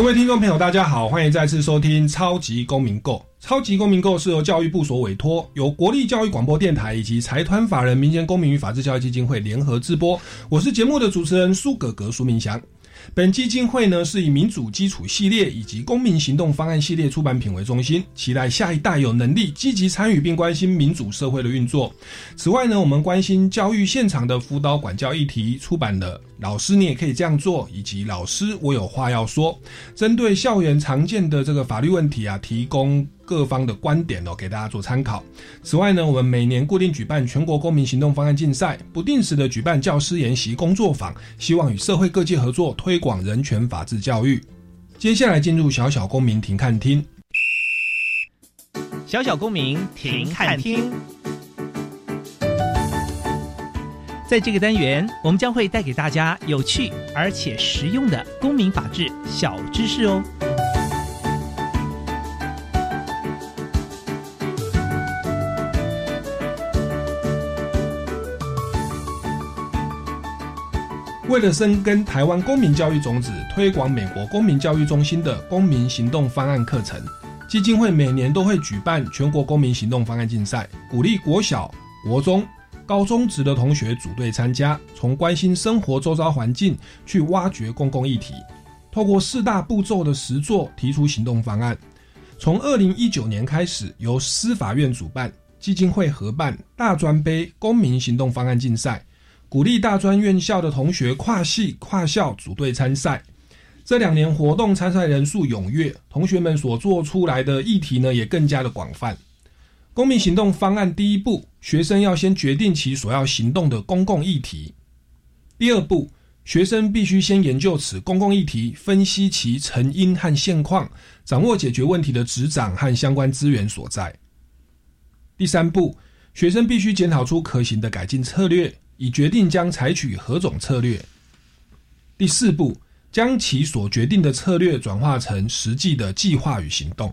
各位听众朋友，大家好，欢迎再次收听《超级公民购》。《超级公民购》是由教育部所委托，由国立教育广播电台以及财团法人民间公民与法治教育基金会联合制播。我是节目的主持人苏格格苏明祥。本基金会呢是以民主基础系列以及公民行动方案系列出版品为中心，期待下一代有能力积极参与并关心民主社会的运作。此外呢，我们关心教育现场的辅导管教议题，出版的。老师，你也可以这样做，以及老师，我有话要说。针对校园常见的这个法律问题啊，提供各方的观点哦，给大家做参考。此外呢，我们每年固定举办全国公民行动方案竞赛，不定时的举办教师研习工作坊，希望与社会各界合作，推广人权法治教育。接下来进入小小公民庭看厅，小小公民庭看厅。在这个单元，我们将会带给大家有趣而且实用的公民法治小知识哦。为了深耕台湾公民教育种子，推广美国公民教育中心的公民行动方案课程，基金会每年都会举办全国公民行动方案竞赛，鼓励国小、国中。高中职的同学组队参加，从关心生活周遭环境去挖掘公共议题，透过四大步骤的实作提出行动方案。从二零一九年开始，由司法院主办、基金会合办大专杯公民行动方案竞赛，鼓励大专院校的同学跨系跨校组队参赛。这两年活动参赛人数踊跃，同学们所做出来的议题呢也更加的广泛。公民行动方案第一步，学生要先决定其所要行动的公共议题。第二步，学生必须先研究此公共议题，分析其成因和现况，掌握解决问题的执掌和相关资源所在。第三步，学生必须检讨出可行的改进策略，以决定将采取何种策略。第四步，将其所决定的策略转化成实际的计划与行动。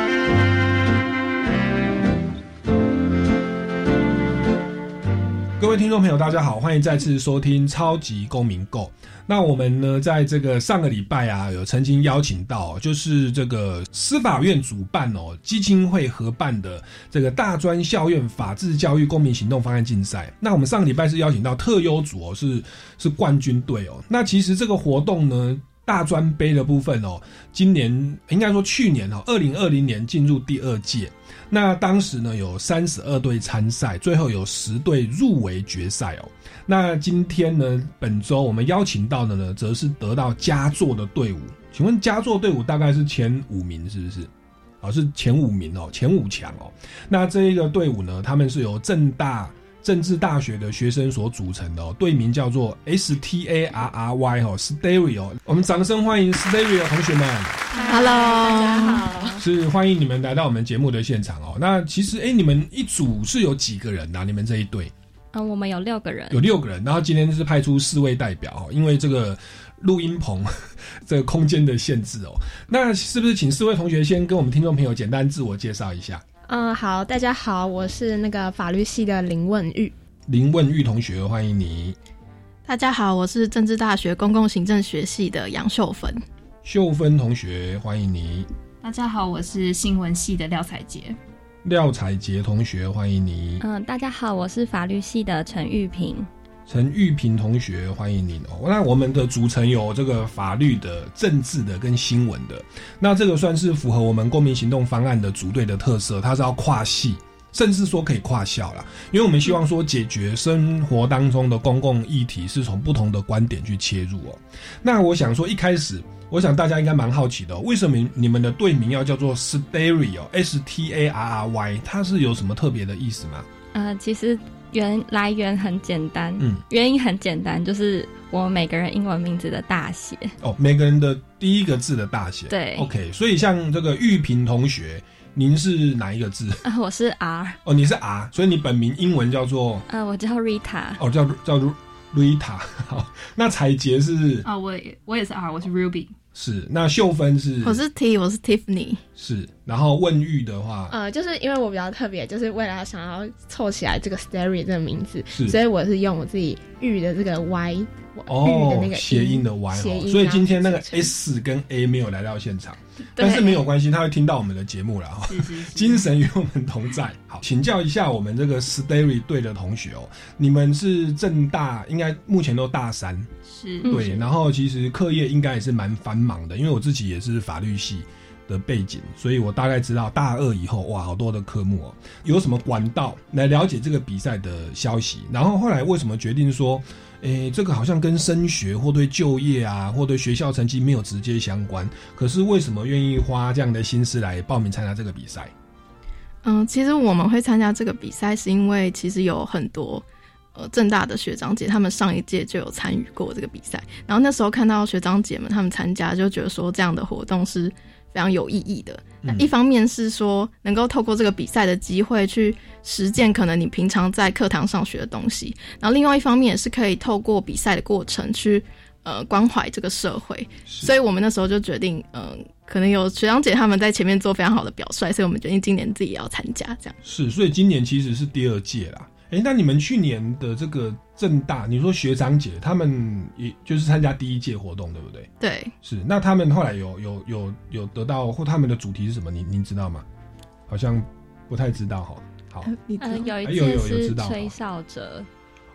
各位听众朋友，大家好，欢迎再次收听《超级公民购》。那我们呢，在这个上个礼拜啊，有曾经邀请到，就是这个司法院主办哦，基金会合办的这个大专校院法治教育公民行动方案竞赛。那我们上个礼拜是邀请到特优组哦，是是冠军队哦。那其实这个活动呢，大专杯的部分哦，今年应该说去年哦，二零二零年进入第二届。那当时呢，有三十二队参赛，最后有十队入围决赛哦。那今天呢？本周我们邀请到的呢，则是得到佳作的队伍。请问佳作队伍大概是前五名，是不是？啊，是前五名哦，前五强哦。那这一个队伍呢，他们是由正大政治大学的学生所组成的哦，队名叫做 S T A R R Y 哦，Stereo。我们掌声欢迎 Stereo 同学们。Hello，大家好。是欢迎你们来到我们节目的现场哦。那其实，哎，你们一组是有几个人呐？你们这一队？嗯，我们有六个人，有六个人，然后今天是派出四位代表因为这个录音棚 这个空间的限制哦。那是不是请四位同学先跟我们听众朋友简单自我介绍一下？嗯，好，大家好，我是那个法律系的林问玉。林问玉同学，欢迎你。大家好，我是政治大学公共行政学系的杨秀芬。秀芬同学，欢迎你。大家好，我是新闻系的廖彩杰。廖彩杰同学，欢迎你。嗯，大家好，我是法律系的陈玉平。陈玉平同学，欢迎您哦。那我们的组成有这个法律的、政治的跟新闻的。那这个算是符合我们公民行动方案的组队的特色，它是要跨系甚至说可以跨校啦。因为我们希望说解决生活当中的公共议题是从不同的观点去切入哦。那我想说一开始。我想大家应该蛮好奇的，为什么你们的队名要叫做 Stary 哦，S T A R R Y，它是有什么特别的意思吗？呃，其实原来源很简单，嗯，原因很简单，就是我们每个人英文名字的大写。哦，每个人的第一个字的大写。对，OK，所以像这个玉萍同学，您是哪一个字？啊，我是 R。哦，你是 R，所以你本名英文叫做？呃，我叫 Rita。哦，叫叫 Rita。好，那彩杰是？啊，我我也是 R，我是 Ruby。是，那秀芬是？我是 T，我是 Tiffany。是，然后问玉的话，呃，就是因为我比较特别，就是为了想要凑起来这个 Starry 这个名字，是，所以我是用我自己玉的这个 Y，哦，的那个谐音的 Y，谐音。所以今天那个 S 跟 A 没有来到现场，但是没有关系，他会听到我们的节目了哈。精神与我们同在。好，请教一下我们这个 Starry 队的同学哦，你们是正大，应该目前都大三。是对，然后其实课业应该也是蛮繁忙的，因为我自己也是法律系的背景，所以我大概知道大二以后哇，好多的科目哦，有什么管道来了解这个比赛的消息。然后后来为什么决定说，诶，这个好像跟升学或对就业啊，或对学校成绩没有直接相关，可是为什么愿意花这样的心思来报名参加这个比赛？嗯，其实我们会参加这个比赛，是因为其实有很多。呃，正大的学长姐他们上一届就有参与过这个比赛，然后那时候看到学长姐们他们参加，就觉得说这样的活动是非常有意义的。那一方面是说能够透过这个比赛的机会去实践可能你平常在课堂上学的东西，然后另外一方面也是可以透过比赛的过程去呃关怀这个社会。所以我们那时候就决定，嗯，可能有学长姐他们在前面做非常好的表率，所以我们决定今年自己也要参加。这样是，所以今年其实是第二届啦。哎，那你们去年的这个正大，你说学长姐他们也就是参加第一届活动，对不对？对，是。那他们后来有有有有得到或他们的主题是什么？你您知道吗？好像不太知道哈。好，嗯，有一届是吹哨者。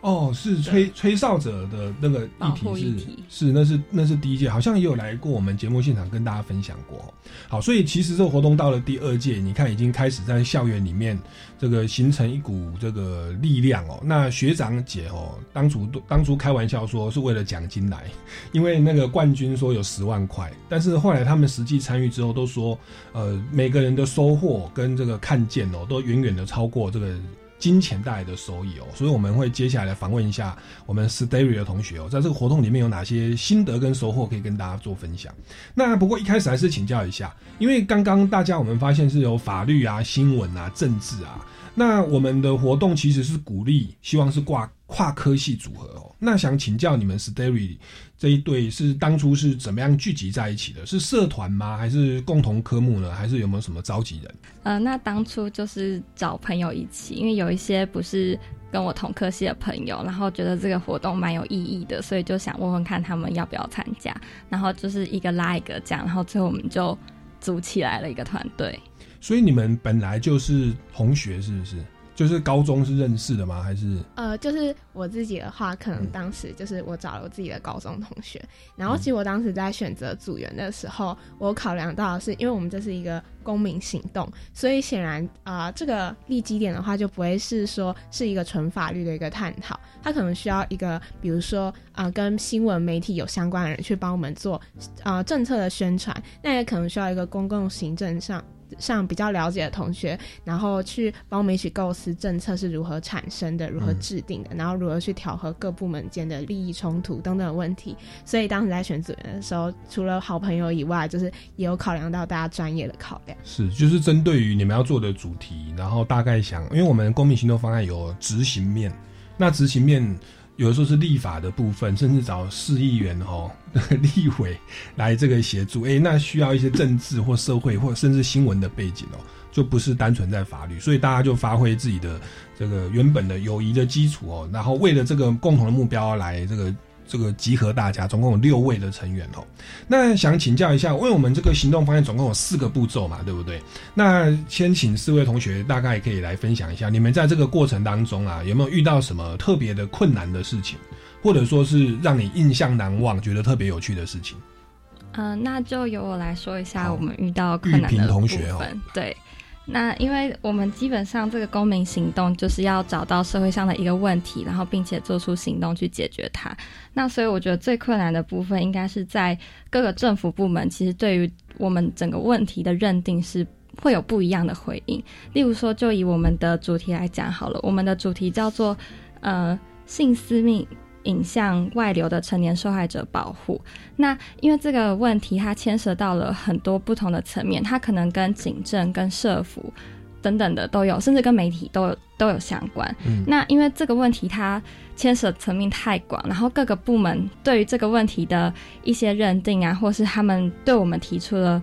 哦，是吹吹哨者的那个议题是是那是那是第一届，好像也有来过我们节目现场跟大家分享过。好，所以其实这个活动到了第二届，你看已经开始在校园里面这个形成一股这个力量哦。那学长姐哦，当初当初开玩笑说是为了奖金来，因为那个冠军说有十万块，但是后来他们实际参与之后都说，呃，每个人的收获跟这个看见哦，都远远的超过这个。金钱带来的收益哦，所以我们会接下来访问一下我们 Stary 的同学哦，在这个活动里面有哪些心得跟收获可以跟大家做分享。那不过一开始还是请教一下，因为刚刚大家我们发现是有法律啊、新闻啊、政治啊。那我们的活动其实是鼓励，希望是挂跨科系组合哦。那想请教你们 Stary 这一对是当初是怎么样聚集在一起的？是社团吗？还是共同科目呢？还是有没有什么召集人？呃，那当初就是找朋友一起，因为有一些不是跟我同科系的朋友，然后觉得这个活动蛮有意义的，所以就想问问看他们要不要参加。然后就是一个拉一个这样，然后最后我们就组起来了一个团队。所以你们本来就是同学，是不是？就是高中是认识的吗？还是？呃，就是我自己的话，可能当时就是我找了我自己的高中同学，然后其实我当时在选择组员的时候，我考量到的是，因为我们这是一个公民行动，所以显然啊，这个立基点的话就不会是说是一个纯法律的一个探讨，它可能需要一个，比如说啊，跟新闻媒体有相关的人去帮我们做啊政策的宣传，那也可能需要一个公共行政上。上比较了解的同学，然后去帮我们一起构思政策是如何产生的，如何制定的，然后如何去调和各部门间的利益冲突等等问题。所以当时在选组员的时候，除了好朋友以外，就是也有考量到大家专业的考量。是，就是针对于你们要做的主题，然后大概想，因为我们公民行动方案有执行面，那执行面。有的时候是立法的部分，甚至找市议员哦、立委来这个协助。哎，那需要一些政治或社会或甚至新闻的背景哦，就不是单纯在法律。所以大家就发挥自己的这个原本的友谊的基础哦，然后为了这个共同的目标来这个。这个集合大家，总共有六位的成员哦。那想请教一下，因为我们这个行动方案总共有四个步骤嘛，对不对？那先请四位同学大概可以来分享一下，你们在这个过程当中啊，有没有遇到什么特别的困难的事情，或者说是让你印象难忘、觉得特别有趣的事情？嗯，那就由我来说一下我们遇到困难的部分。对，那因为我们基本上这个公民行动就是要找到社会上的一个问题，然后并且做出行动去解决它。那所以我觉得最困难的部分应该是在各个政府部门，其实对于我们整个问题的认定是会有不一样的回应。例如说，就以我们的主题来讲好了，我们的主题叫做呃性私密。影像外流的成年受害者保护，那因为这个问题它牵涉到了很多不同的层面，它可能跟警政、跟社服等等的都有，甚至跟媒体都有都有相关。嗯那因为这个问题它牵涉层面太广，然后各个部门对于这个问题的一些认定啊，或是他们对我们提出了。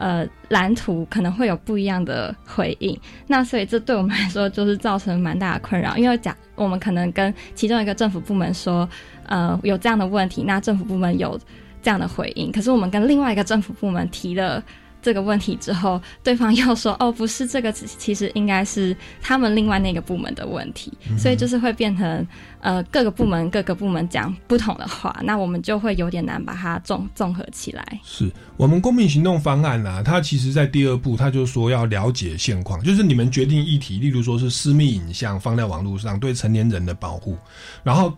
呃，蓝图可能会有不一样的回应，那所以这对我们来说就是造成蛮大的困扰，因为假我们可能跟其中一个政府部门说，呃，有这样的问题，那政府部门有这样的回应，可是我们跟另外一个政府部门提了。这个问题之后，对方又说：“哦，不是这个，其实应该是他们另外那个部门的问题。”所以就是会变成呃各个部门各个部门讲不同的话，那我们就会有点难把它综综合起来。是我们公民行动方案啊，它其实在第二步，它就说要了解现况，就是你们决定议题，例如说是私密影像放在网络上对成年人的保护，然后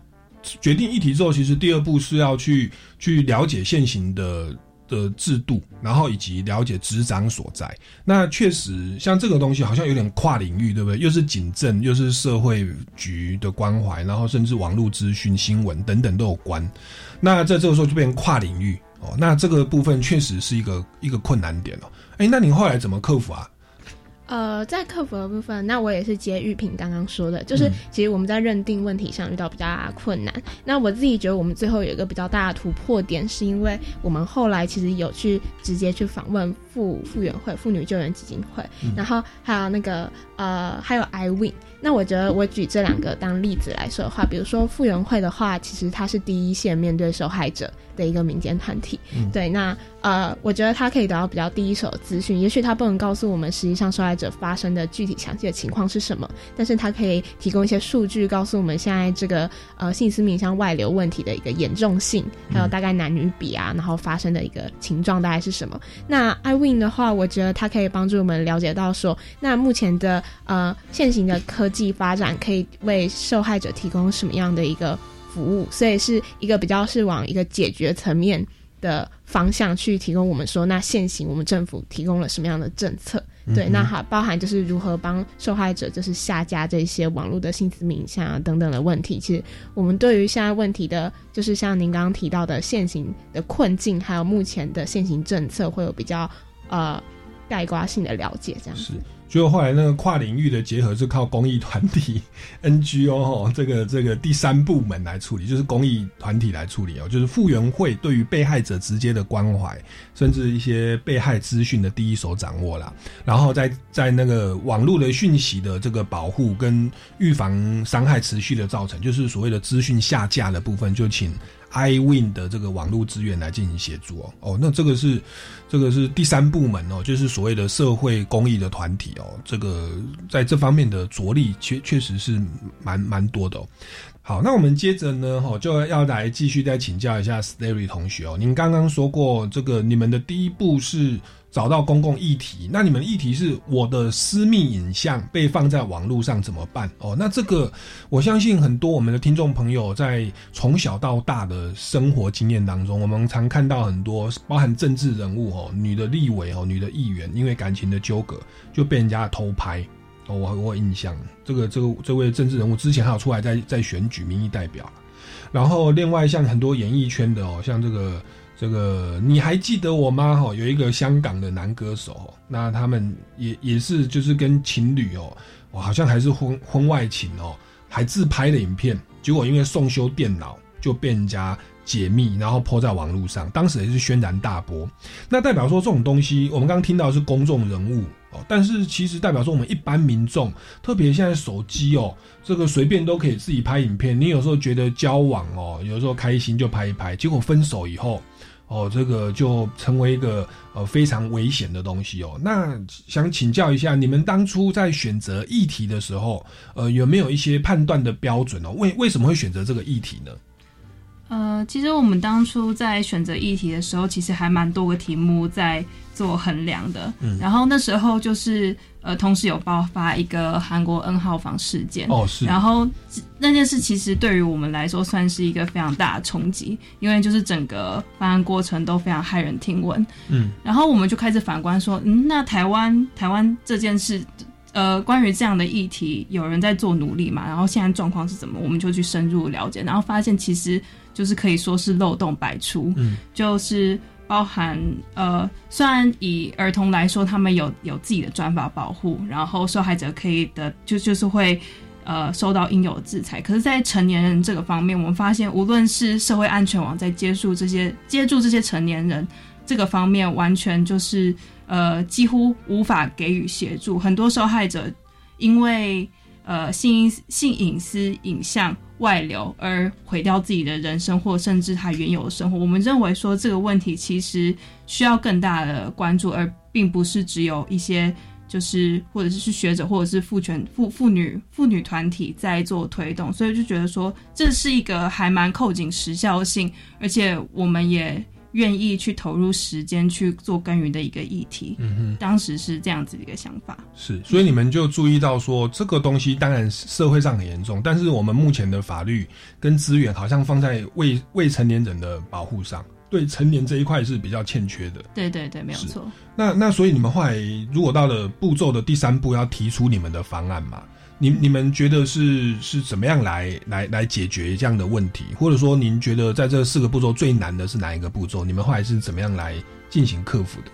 决定议题之后，其实第二步是要去去了解现行的。的制度，然后以及了解执掌所在。那确实，像这个东西好像有点跨领域，对不对？又是警政，又是社会局的关怀，然后甚至网络资讯、新闻等等都有关。那在这个时候就变成跨领域哦。那这个部分确实是一个一个困难点哦。哎，那你后来怎么克服啊？呃，在客服的部分，那我也是接玉萍刚刚说的，就是其实我们在认定问题上遇到比较大的困难。那我自己觉得我们最后有一个比较大的突破点，是因为我们后来其实有去直接去访问妇妇援会、妇女救援基金会，然后还有那个呃，还有 iWin。那我觉得我举这两个当例子来说的话，比如说傅园慧的话，其实它是第一线面对受害者的一个民间团体，对，那。呃，我觉得他可以得到比较第一手的资讯，也许他不能告诉我们实际上受害者发生的具体详细的情况是什么，但是他可以提供一些数据，告诉我们现在这个呃性私密像外流问题的一个严重性，还有大概男女比啊，然后发生的一个情状大概是什么。那 iWin 的话，我觉得它可以帮助我们了解到说，那目前的呃现行的科技发展可以为受害者提供什么样的一个服务，所以是一个比较是往一个解决层面。的方向去提供我们说，那现行我们政府提供了什么样的政策？对，那还包含就是如何帮受害者就是下架这些网络的性私密影像啊等等的问题。其实我们对于现在问题的，就是像您刚刚提到的现行的困境，还有目前的现行政策，会有比较呃概括性的了解，这样子。就后来那个跨领域的结合是靠公益团体 NGO 哈，这个这个第三部门来处理，就是公益团体来处理哦，就是复原会对于被害者直接的关怀，甚至一些被害资讯的第一手掌握啦，然后在在那个网络的讯息的这个保护跟预防伤害持续的造成，就是所谓的资讯下架的部分，就请。iWin 的这个网络资源来进行协助哦，哦，那这个是这个是第三部门哦，就是所谓的社会公益的团体哦，这个在这方面的着力确确实是蛮蛮多的哦。好，那我们接着呢，哈，就要来继续再请教一下 Starry 同学哦，您刚刚说过这个你们的第一步是。找到公共议题，那你们议题是我的私密影像被放在网络上怎么办？哦，那这个我相信很多我们的听众朋友在从小到大的生活经验当中，我们常看到很多包含政治人物哦，女的立委哦，女的议员，因为感情的纠葛就被人家偷拍哦，我我印象这个这个这位政治人物之前还有出来在在选举民意代表，然后另外像很多演艺圈的哦，像这个。这个你还记得我吗？哈，有一个香港的男歌手，那他们也也是就是跟情侣哦，我好像还是婚婚外情哦，还自拍的影片，结果因为送修电脑就被人家解密，然后泼在网络上，当时也是轩然大波。那代表说这种东西，我们刚刚听到是公众人物哦，但是其实代表说我们一般民众，特别现在手机哦，这个随便都可以自己拍影片。你有时候觉得交往哦，有时候开心就拍一拍，结果分手以后。哦，这个就成为一个呃非常危险的东西哦。那想请教一下，你们当初在选择议题的时候，呃，有没有一些判断的标准哦？为为什么会选择这个议题呢？呃，其实我们当初在选择议题的时候，其实还蛮多个题目在做衡量的。嗯，然后那时候就是呃，同时有爆发一个韩国 N 号房事件。哦，是。然后那件事其实对于我们来说算是一个非常大的冲击，因为就是整个办案过程都非常骇人听闻。嗯。然后我们就开始反观说，嗯，那台湾台湾这件事，呃，关于这样的议题，有人在做努力嘛？然后现在状况是怎么？我们就去深入了解，然后发现其实就是可以说是漏洞百出。嗯。就是。包含呃，虽然以儿童来说，他们有有自己的专法保护，然后受害者可以的就就是会呃受到应有的制裁。可是，在成年人这个方面，我们发现，无论是社会安全网在接触这些接触这些成年人这个方面，完全就是呃几乎无法给予协助。很多受害者因为呃性性隐私影像。外流而毁掉自己的人生，或甚至他原有的生活。我们认为说这个问题其实需要更大的关注，而并不是只有一些就是或者是学者或者是父权妇妇女妇女团体在做推动。所以就觉得说这是一个还蛮扣紧时效性，而且我们也。愿意去投入时间去做耕耘的一个议题，嗯哼，当时是这样子的一个想法。是，所以你们就注意到说，这个东西当然社会上很严重，但是我们目前的法律跟资源好像放在未未成年人的保护上，对成年这一块是比较欠缺的。对对对，没有错。那那所以你们后来如果到了步骤的第三步，要提出你们的方案嘛？你你们觉得是是怎么样来来来解决这样的问题？或者说，您觉得在这四个步骤最难的是哪一个步骤？你们后来是怎么样来进行克服的？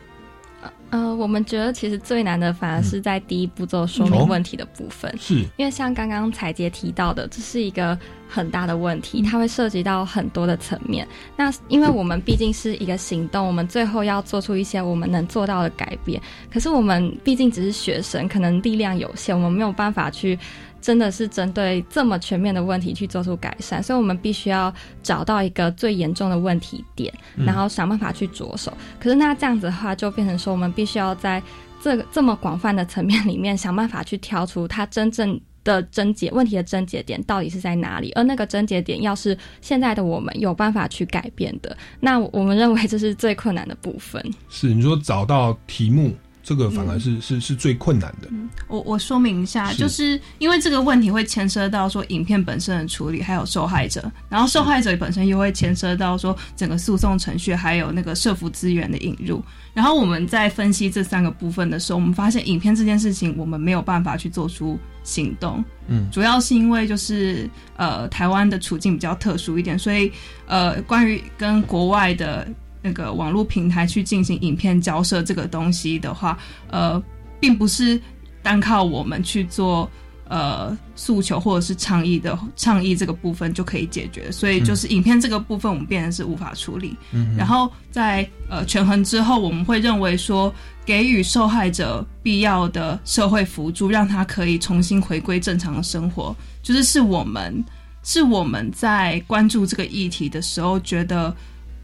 呃，我们觉得其实最难的反而是在第一步骤说明问题的部分，是因为像刚刚彩杰提到的，这是一个很大的问题，它会涉及到很多的层面。那因为我们毕竟是一个行动，我们最后要做出一些我们能做到的改变。可是我们毕竟只是学生，可能力量有限，我们没有办法去。真的是针对这么全面的问题去做出改善，所以我们必须要找到一个最严重的问题点，然后想办法去着手。可是那这样子的话，就变成说我们必须要在这个这么广泛的层面里面想办法去挑出它真正的症结问题的症结点到底是在哪里，而那个症结点要是现在的我们有办法去改变的，那我们认为这是最困难的部分。是你说找到题目。这个反而是是是最困难的。我我说明一下，就是因为这个问题会牵涉到说影片本身的处理，还有受害者，然后受害者本身又会牵涉到说整个诉讼程序，还有那个社服资源的引入。然后我们在分析这三个部分的时候，我们发现影片这件事情我们没有办法去做出行动。嗯，主要是因为就是呃台湾的处境比较特殊一点，所以呃关于跟国外的。那个网络平台去进行影片交涉这个东西的话，呃，并不是单靠我们去做呃诉求或者是倡议的倡议这个部分就可以解决，所以就是影片这个部分我们变成是无法处理。嗯，然后在呃权衡之后，我们会认为说给予受害者必要的社会辅助，让他可以重新回归正常的生活，就是是我们是我们在关注这个议题的时候觉得。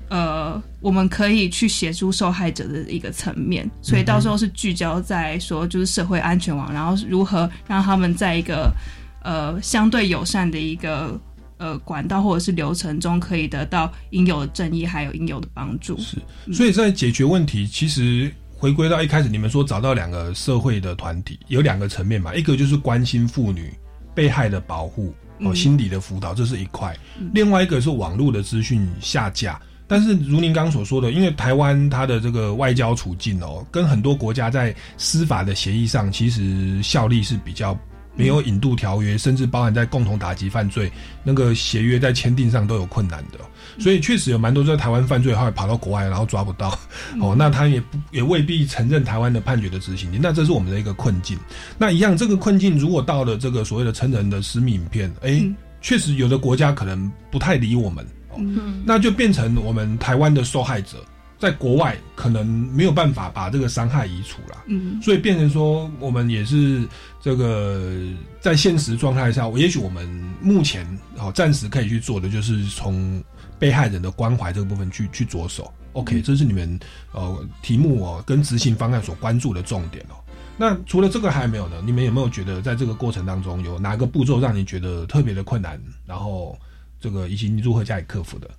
呃，我们可以去协助受害者的一个层面，所以到时候是聚焦在说，就是社会安全网，然后如何让他们在一个呃相对友善的一个呃管道或者是流程中，可以得到应有的正义，还有应有的帮助。是，所以在解决问题，其实回归到一开始你们说找到两个社会的团体，有两个层面嘛，一个就是关心妇女被害的保护哦，心理的辅导，这是一块；另外一个是网络的资讯下架。但是如您刚所说的，因为台湾它的这个外交处境哦，跟很多国家在司法的协议上，其实效力是比较没有引渡条约，甚至包含在共同打击犯罪那个协约在签订上都有困难的，所以确实有蛮多在台湾犯罪后来跑到国外，然后抓不到哦，那他也不也未必承认台湾的判决的执行力，那这是我们的一个困境。那一样，这个困境如果到了这个所谓的成人的私密影片，哎，确实有的国家可能不太理我们。嗯，那就变成我们台湾的受害者，在国外可能没有办法把这个伤害移除了，嗯，所以变成说我们也是这个在现实状态下，也许我们目前哦暂时可以去做的，就是从被害人的关怀这个部分去去着手。OK，这是你们呃题目哦跟执行方案所关注的重点哦。那除了这个还没有呢？你们有没有觉得在这个过程当中有哪个步骤让你觉得特别的困难？然后。这个以及你如何加以克服的？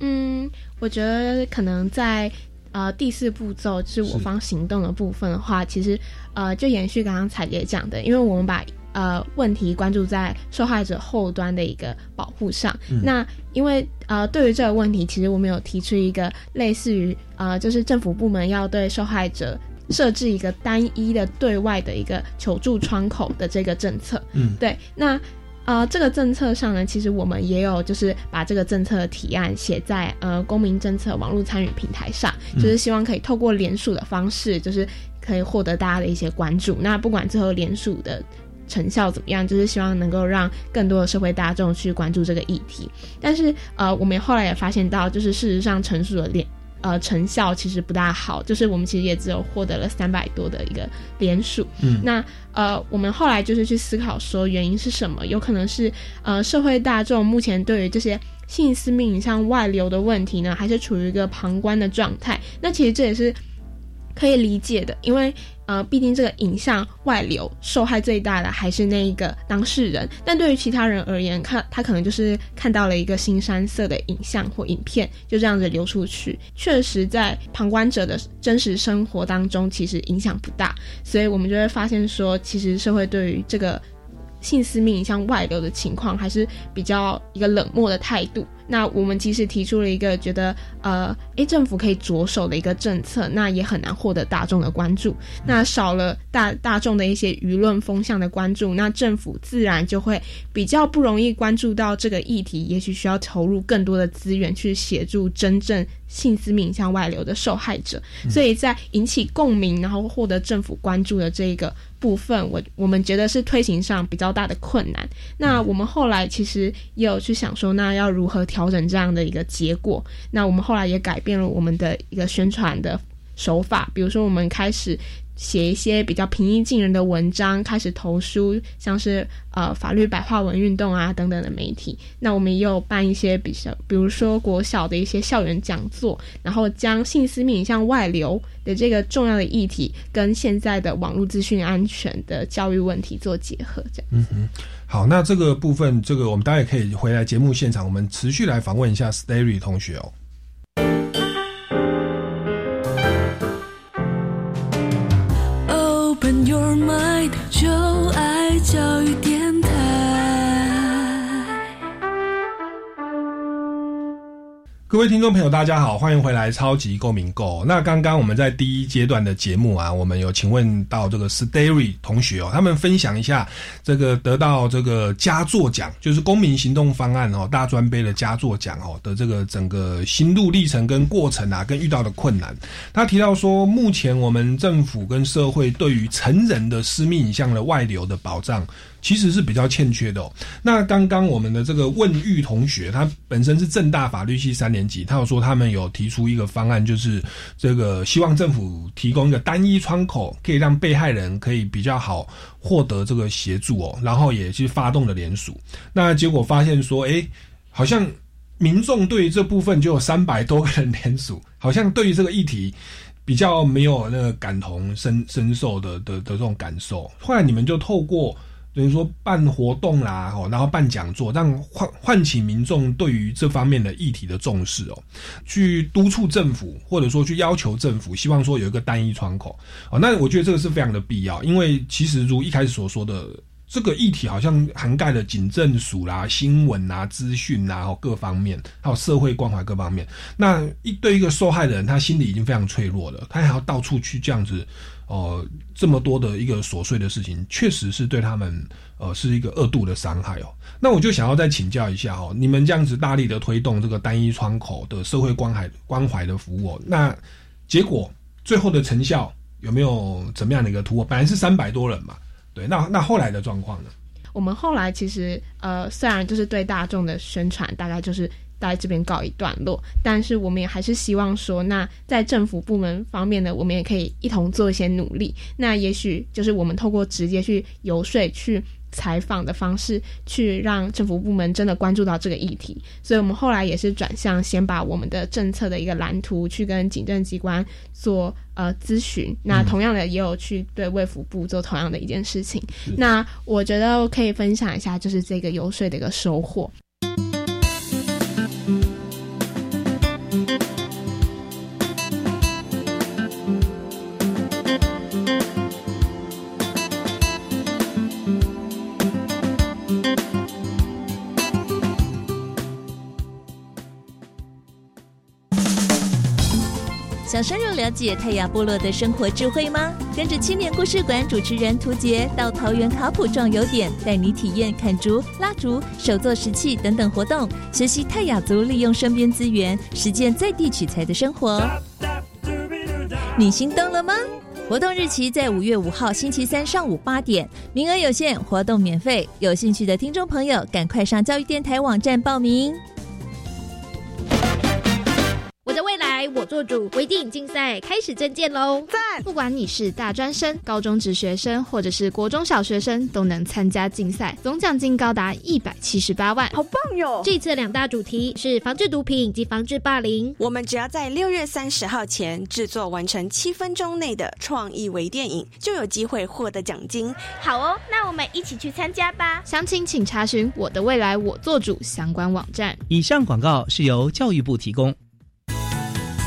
嗯，我觉得可能在呃第四步骤就是我方行动的部分的话，其实呃就延续刚刚彩姐讲的，因为我们把呃问题关注在受害者后端的一个保护上。那因为呃对于这个问题，其实我们有提出一个类似于呃就是政府部门要对受害者。设置一个单一的对外的一个求助窗口的这个政策，嗯，对，那呃这个政策上呢，其实我们也有就是把这个政策的提案写在呃公民政策网络参与平台上，就是希望可以透过联署的方式，就是可以获得大家的一些关注。那不管最后联署的成效怎么样，就是希望能够让更多的社会大众去关注这个议题。但是呃，我们后来也发现到，就是事实上成熟的联。呃，成效其实不大好，就是我们其实也只有获得了三百多的一个连署。嗯，那呃，我们后来就是去思考说，原因是什么？有可能是呃，社会大众目前对于这些性私密影像外流的问题呢，还是处于一个旁观的状态。那其实这也是可以理解的，因为。呃，毕竟这个影像外流，受害最大的还是那一个当事人。但对于其他人而言，看他可能就是看到了一个新山色的影像或影片，就这样子流出去，确实在旁观者的真实生活当中，其实影响不大。所以我们就会发现说，其实社会对于这个。性私密影像外流的情况还是比较一个冷漠的态度。那我们其实提出了一个觉得呃，诶，政府可以着手的一个政策，那也很难获得大众的关注。那少了大大众的一些舆论风向的关注，那政府自然就会比较不容易关注到这个议题。也许需要投入更多的资源去协助真正性私密影像外流的受害者。所以在引起共鸣，然后获得政府关注的这一个。部分我我们觉得是推行上比较大的困难。那我们后来其实也有去想说，那要如何调调整这样的一个结果？那我们后来也改变了我们的一个宣传的手法，比如说我们开始。写一些比较平易近人的文章，开始投书，像是呃法律白话文运动啊等等的媒体。那我们也有办一些比较，比如说国小的一些校园讲座，然后将性私密影像外流的这个重要的议题，跟现在的网络资讯安全的教育问题做结合。这样，嗯，好，那这个部分，这个我们大家也可以回来节目现场，我们持续来访问一下 Starry 同学哦。Your mind，就爱教育各位听众朋友，大家好，欢迎回来《超级共鸣购》。那刚刚我们在第一阶段的节目啊，我们有请问到这个 Stary 同学哦，他们分享一下这个得到这个佳作奖，就是公民行动方案哦大专杯的佳作奖哦的这个整个心路历程跟过程啊，跟遇到的困难。他提到说，目前我们政府跟社会对于成人的私密影像的外流的保障。其实是比较欠缺的。那刚刚我们的这个问玉同学，他本身是正大法律系三年级，他有说他们有提出一个方案，就是这个希望政府提供一个单一窗口，可以让被害人可以比较好获得这个协助哦。然后也去发动了联署。那结果发现说，哎，好像民众对于这部分就有三百多个人联署，好像对于这个议题比较没有那个感同身身受的的的这种感受。后来你们就透过。等于说办活动啦，哦，然后办讲座，让唤唤起民众对于这方面的议题的重视哦，去督促政府，或者说去要求政府，希望说有一个单一窗口哦。那我觉得这个是非常的必要，因为其实如一开始所说的，这个议题好像涵盖了警政署啦、新闻啊、资讯啊，各方面，还有社会关怀各方面。那一对一个受害人，他心里已经非常脆弱了，他还要到处去这样子。哦，这么多的一个琐碎的事情，确实是对他们呃是一个二度的伤害哦。那我就想要再请教一下哦，你们这样子大力的推动这个单一窗口的社会关怀关怀的服务，那结果最后的成效有没有怎么样的一个突破？本来是三百多人嘛，对，那那后来的状况呢？我们后来其实呃，虽然就是对大众的宣传，大概就是。在这边告一段落，但是我们也还是希望说，那在政府部门方面呢，我们也可以一同做一些努力。那也许就是我们透过直接去游说、去采访的方式，去让政府部门真的关注到这个议题。所以，我们后来也是转向，先把我们的政策的一个蓝图去跟警政机关做呃咨询。那同样的，也有去对卫福部做同样的一件事情。那我觉得可以分享一下，就是这个游说的一个收获。深入了解泰雅部落的生活智慧吗？跟着青年故事馆主持人涂杰到桃园卡普壮游点，带你体验砍竹、拉竹、手作石器等等活动，学习泰雅族利用身边资源，实践在地取材的生活。你心动了吗？活动日期在五月五号星期三上午八点，名额有限，活动免费。有兴趣的听众朋友，赶快上教育电台网站报名。未来我做主，微电影竞赛开始征件喽！赞！不管你是大专生、高中职学生，或者是国中小学生，都能参加竞赛，总奖金高达一百七十八万，好棒哟！这次两大主题是防治毒品以及防治霸凌。我们只要在六月三十号前制作完成七分钟内的创意微电影，就有机会获得奖金。好哦，那我们一起去参加吧！详情请查询“我的未来我做主”相关网站。以上广告是由教育部提供。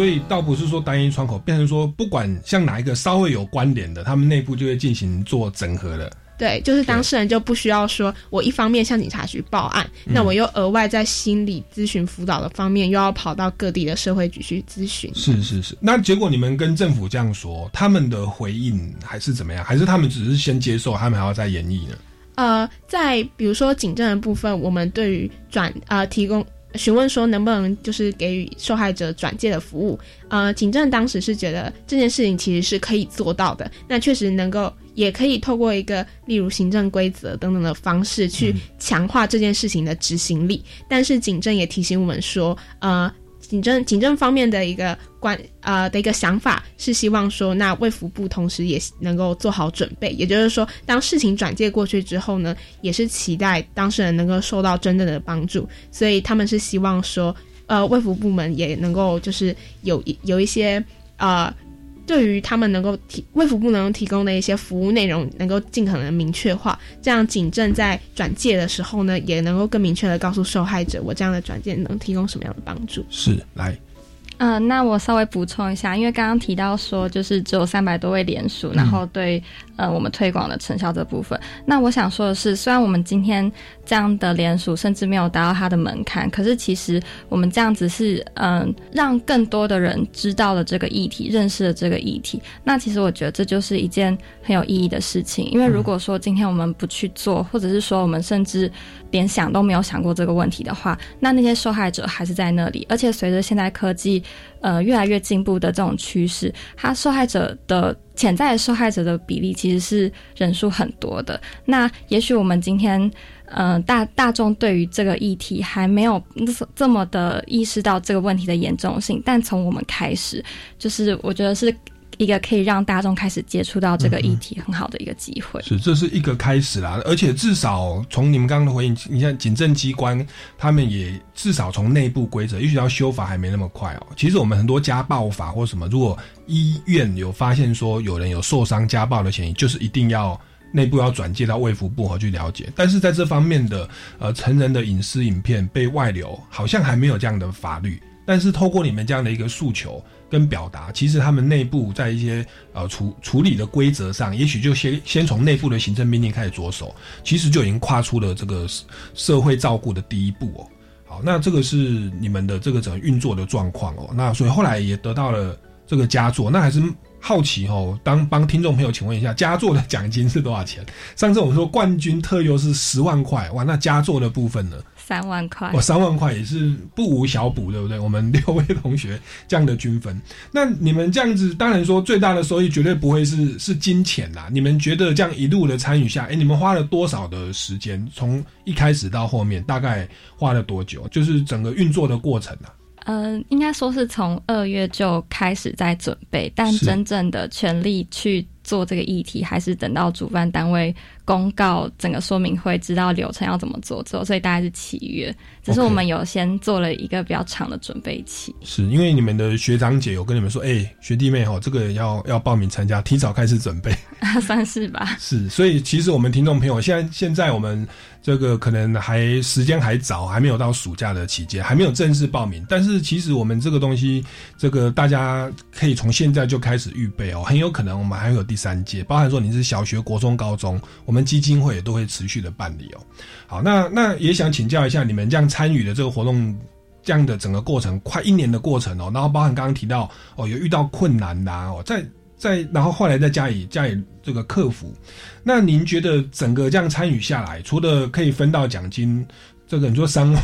所以倒不是说单一窗口，变成说不管像哪一个稍微有关联的，他们内部就会进行做整合了。对，就是当事人就不需要说，我一方面向警察局报案，那我又额外在心理咨询辅导的方面又要跑到各地的社会局去咨询。是是是，那结果你们跟政府这样说，他们的回应还是怎么样？还是他们只是先接受，他们还要再演绎呢？呃，在比如说警政的部分，我们对于转呃提供。询问说能不能就是给予受害者转介的服务？呃，警政当时是觉得这件事情其实是可以做到的，那确实能够也可以透过一个例如行政规则等等的方式去强化这件事情的执行力。但是警政也提醒我们说，呃。警政警政方面的一个关呃的一个想法是希望说，那卫福部同时也能够做好准备，也就是说，当事情转介过去之后呢，也是期待当事人能够受到真正的帮助，所以他们是希望说，呃，卫福部门也能够就是有一有一些呃。对于他们能够提卫福部能提供的一些服务内容，能够尽可能明确化，这样警政在转介的时候呢，也能够更明确的告诉受害者，我这样的转介能提供什么样的帮助。是，来。嗯，那我稍微补充一下，因为刚刚提到说，就是只有三百多位联署，然后对呃我们推广的成效这部分，那我想说的是，虽然我们今天这样的联署甚至没有达到它的门槛，可是其实我们这样子是嗯让更多的人知道了这个议题，认识了这个议题。那其实我觉得这就是一件很有意义的事情，因为如果说今天我们不去做，或者是说我们甚至连想都没有想过这个问题的话，那那些受害者还是在那里，而且随着现在科技。呃，越来越进步的这种趋势，他受害者的潜在的受害者的比例其实是人数很多的。那也许我们今天，呃，大大众对于这个议题还没有这么的意识到这个问题的严重性，但从我们开始，就是我觉得是。一个可以让大众开始接触到这个议题很好的一个机会，是这是一个开始啦。而且至少从你们刚刚的回应，你像警政机关，他们也至少从内部规则，也许要修法还没那么快哦。其实我们很多家暴法或什么，如果医院有发现说有人有受伤、家暴的嫌疑，就是一定要内部要转介到卫福部和去了解。但是在这方面的呃成人的隐私影片被外流，好像还没有这样的法律。但是透过你们这样的一个诉求。跟表达，其实他们内部在一些呃处处理的规则上，也许就先先从内部的行政命令开始着手，其实就已经跨出了这个社会照顾的第一步哦。好，那这个是你们的这个整个运作的状况哦。那所以后来也得到了这个佳作，那还是好奇哦，当帮听众朋友请问一下，佳作的奖金是多少钱？上次我们说冠军特优是十万块，哇，那佳作的部分呢？三万块，哦，三万块也是不无小补，对不对？我们六位同学这样的均分，那你们这样子，当然说最大的收益绝对不会是是金钱啦。你们觉得这样一路的参与下，哎，你们花了多少的时间？从一开始到后面，大概花了多久？就是整个运作的过程啊。嗯，应该说是从二月就开始在准备，但真正的全力去做这个议题，还是等到主办单位。公告整个说明会，知道流程要怎么做之后，所以大概是七月。只是我们有先做了一个比较长的准备期。是因为你们的学长姐有跟你们说，哎，学弟妹哈，这个要要报名参加，提早开始准备，算是吧。是，所以其实我们听众朋友，现在现在我们这个可能还时间还早，还没有到暑假的期间，还没有正式报名。但是其实我们这个东西，这个大家可以从现在就开始预备哦，很有可能我们还会有第三届，包含说你是小学、国中、高中，我们。基金会也都会持续的办理哦。好，那那也想请教一下，你们这样参与的这个活动，这样的整个过程，快一年的过程哦，然后包含刚刚提到哦，有遇到困难的哦，在在，然后后来再加以加以这个克服。那您觉得整个这样参与下来，除了可以分到奖金，这个你说三万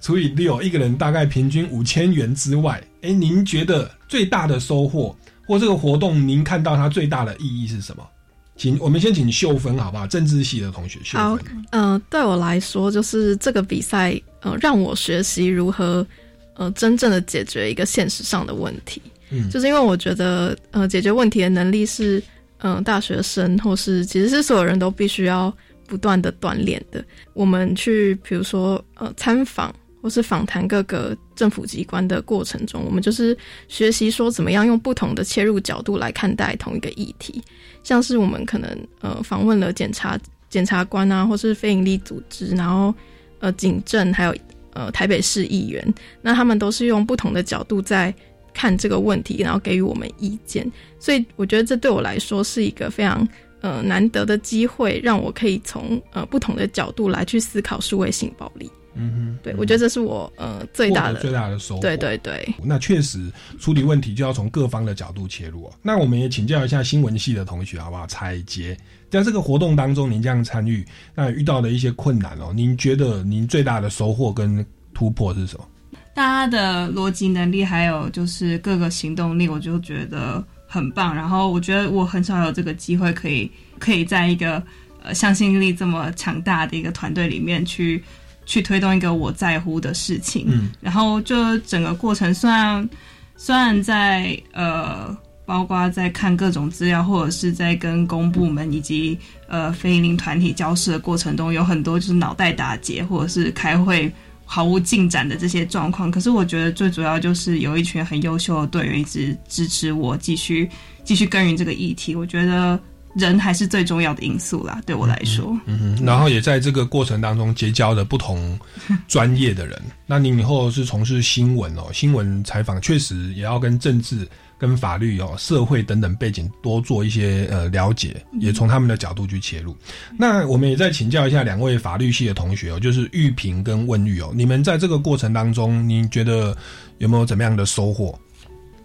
除以六，一个人大概平均五千元之外，哎，您觉得最大的收获或这个活动，您看到它最大的意义是什么？请我们先请秀芬好不好？政治系的同学秀芬。好，嗯，对我来说，就是这个比赛，呃，让我学习如何，呃，真正的解决一个现实上的问题。嗯，就是因为我觉得，呃，解决问题的能力是，嗯，大学生或是其实是所有人都必须要不断的锻炼的。我们去，比如说，呃，参访。或是访谈各个政府机关的过程中，我们就是学习说怎么样用不同的切入角度来看待同一个议题。像是我们可能呃访问了检察检察官啊，或是非营利组织，然后呃警政，还有呃台北市议员，那他们都是用不同的角度在看这个问题，然后给予我们意见。所以我觉得这对我来说是一个非常呃难得的机会，让我可以从呃不同的角度来去思考数位性暴力。嗯哼，对，我觉得这是我呃最大的最大的收获。对对对，那确实处理问题就要从各方的角度切入哦。那我们也请教一下新闻系的同学好不好？彩杰，在这个活动当中，您这样参与，那遇到的一些困难哦，您觉得您最大的收获跟突破是什么？大家的逻辑能力还有就是各个行动力，我就觉得很棒。然后我觉得我很少有这个机会可以可以在一个呃向心力这么强大的一个团队里面去。去推动一个我在乎的事情，嗯，然后就整个过程，虽然虽然在呃，包括在看各种资料，或者是在跟公部门以及呃非营利团体交涉的过程中，有很多就是脑袋打结，或者是开会毫无进展的这些状况。可是我觉得最主要就是有一群很优秀的队员一直支持我，继续继续耕耘这个议题。我觉得。人还是最重要的因素啦，对我来说。嗯哼，然后也在这个过程当中结交了不同专业的人。那你以后是从事新闻哦，新闻采访确实也要跟政治、跟法律哦、社会等等背景多做一些呃了解，也从他们的角度去切入。那我们也再请教一下两位法律系的同学哦，就是玉萍跟问玉哦，你们在这个过程当中，你觉得有没有怎么样的收获？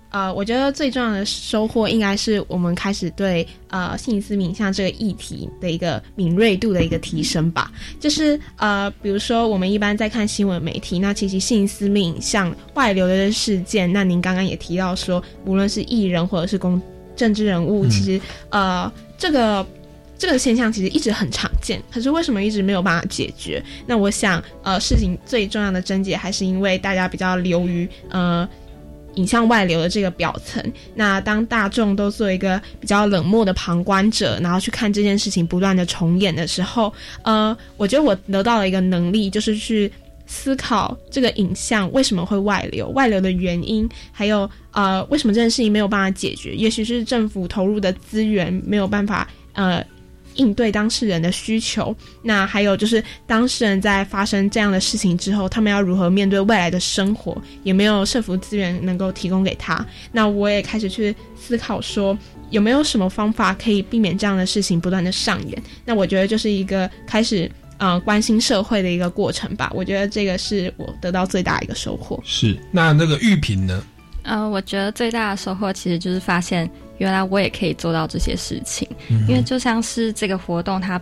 呃，我觉得最重要的收获应该是我们开始对呃性私敏像这个议题的一个敏锐度的一个提升吧。就是呃，比如说我们一般在看新闻媒体，那其实性私敏像外流的事件，那您刚刚也提到说，无论是艺人或者是公政治人物，其实呃这个这个现象其实一直很常见，可是为什么一直没有办法解决？那我想呃，事情最重要的症结还是因为大家比较流于呃。影像外流的这个表层，那当大众都做一个比较冷漠的旁观者，然后去看这件事情不断的重演的时候，呃，我觉得我得到了一个能力，就是去思考这个影像为什么会外流，外流的原因，还有呃，为什么这件事情没有办法解决？也许是政府投入的资源没有办法，呃。应对当事人的需求，那还有就是当事人在发生这样的事情之后，他们要如何面对未来的生活？有没有社福资源能够提供给他？那我也开始去思考说，有没有什么方法可以避免这样的事情不断的上演？那我觉得就是一个开始呃关心社会的一个过程吧。我觉得这个是我得到最大一个收获。是那那个玉萍呢？呃，我觉得最大的收获其实就是发现原来我也可以做到这些事情。因为就像是这个活动，它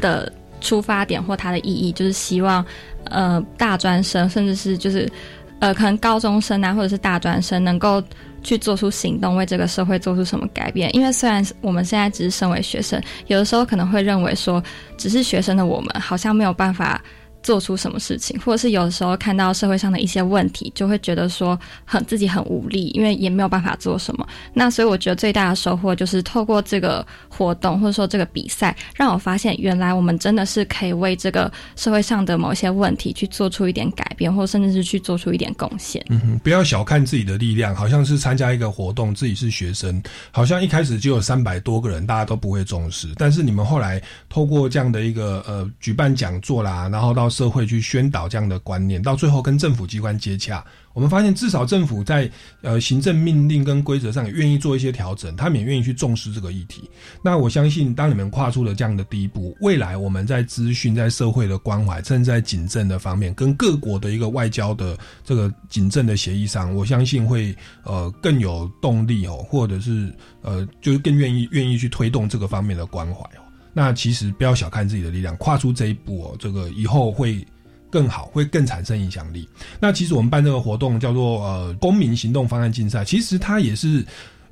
的出发点或它的意义，就是希望呃大专生，甚至是就是呃可能高中生啊，或者是大专生，能够去做出行动，为这个社会做出什么改变。因为虽然我们现在只是身为学生，有的时候可能会认为说，只是学生的我们好像没有办法。做出什么事情，或者是有的时候看到社会上的一些问题，就会觉得说很自己很无力，因为也没有办法做什么。那所以我觉得最大的收获就是透过这个活动或者说这个比赛，让我发现原来我们真的是可以为这个社会上的某些问题去做出一点改变，或甚至是去做出一点贡献。嗯哼，不要小看自己的力量，好像是参加一个活动，自己是学生，好像一开始就有三百多个人，大家都不会重视。但是你们后来透过这样的一个呃举办讲座啦，然后到社会去宣导这样的观念，到最后跟政府机关接洽，我们发现至少政府在呃行政命令跟规则上也愿意做一些调整，他们也愿意去重视这个议题。那我相信，当你们跨出了这样的第一步，未来我们在资讯、在社会的关怀，甚至在警政的方面，跟各国的一个外交的这个警政的协议上，我相信会呃更有动力哦，或者是呃就是更愿意愿意去推动这个方面的关怀哦。那其实不要小看自己的力量，跨出这一步哦，这个以后会更好，会更产生影响力。那其实我们办这个活动叫做呃公民行动方案竞赛，其实它也是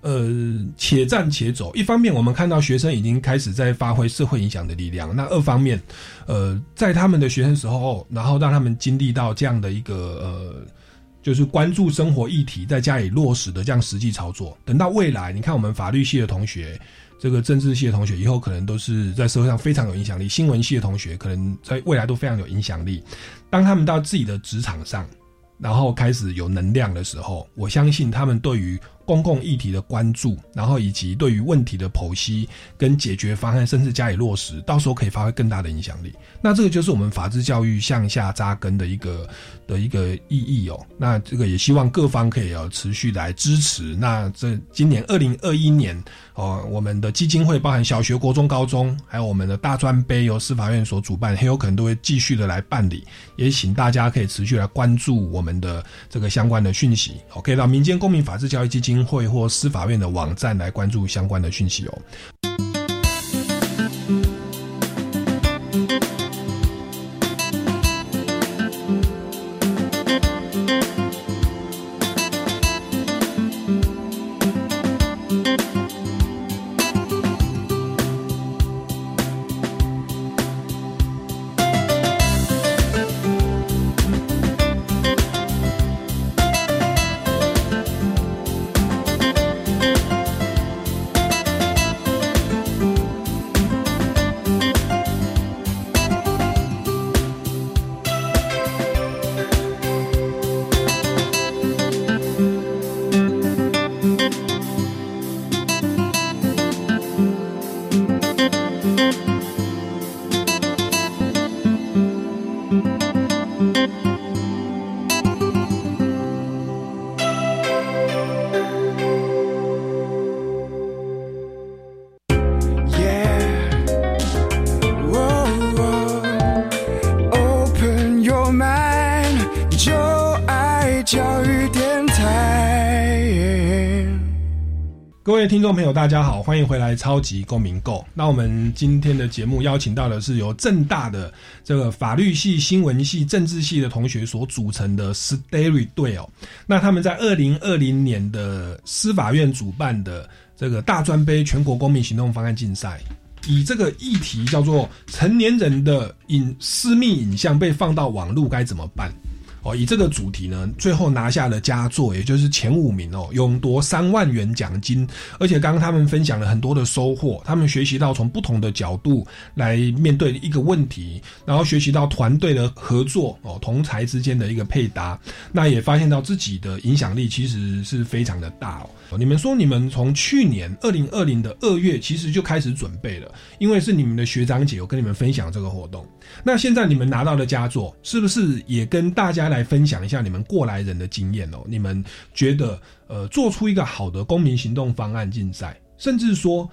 呃且战且走。一方面我们看到学生已经开始在发挥社会影响的力量，那二方面呃在他们的学生时候，然后让他们经历到这样的一个呃就是关注生活议题，在家里落实的这样实际操作。等到未来，你看我们法律系的同学。这个政治系的同学以后可能都是在社会上非常有影响力，新闻系的同学可能在未来都非常有影响力。当他们到自己的职场上，然后开始有能量的时候，我相信他们对于公共议题的关注，然后以及对于问题的剖析跟解决方案，甚至加以落实，到时候可以发挥更大的影响力。那这个就是我们法治教育向下扎根的一个的一个意义哦。那这个也希望各方可以要持续来支持。那这今年二零二一年哦，我们的基金会包含小学、国中、高中，还有我们的大专杯由司法院所主办，很有可能都会继续的来办理。也请大家可以持续来关注我们的这个相关的讯息。哦，可以到民间公民法治教育基金会或司法院的网站来关注相关的讯息哦。各位听众朋友，大家好，欢迎回来《超级公民购》。那我们今天的节目邀请到的是由正大的这个法律系、新闻系、政治系的同学所组成的 Starry 队哦。那他们在二零二零年的司法院主办的这个大专杯全国公民行动方案竞赛，以这个议题叫做“成年人的影私密影像被放到网络该怎么办”。哦，以这个主题呢，最后拿下了佳作，也就是前五名哦，勇夺三万元奖金。而且刚刚他们分享了很多的收获，他们学习到从不同的角度来面对一个问题，然后学习到团队的合作哦，同才之间的一个配搭，那也发现到自己的影响力其实是非常的大哦。你们说你们从去年二零二零的二月其实就开始准备了，因为是你们的学长姐有跟你们分享这个活动。那现在你们拿到的佳作，是不是也跟大家来分享一下你们过来人的经验哦？你们觉得，呃，做出一个好的公民行动方案竞赛，甚至说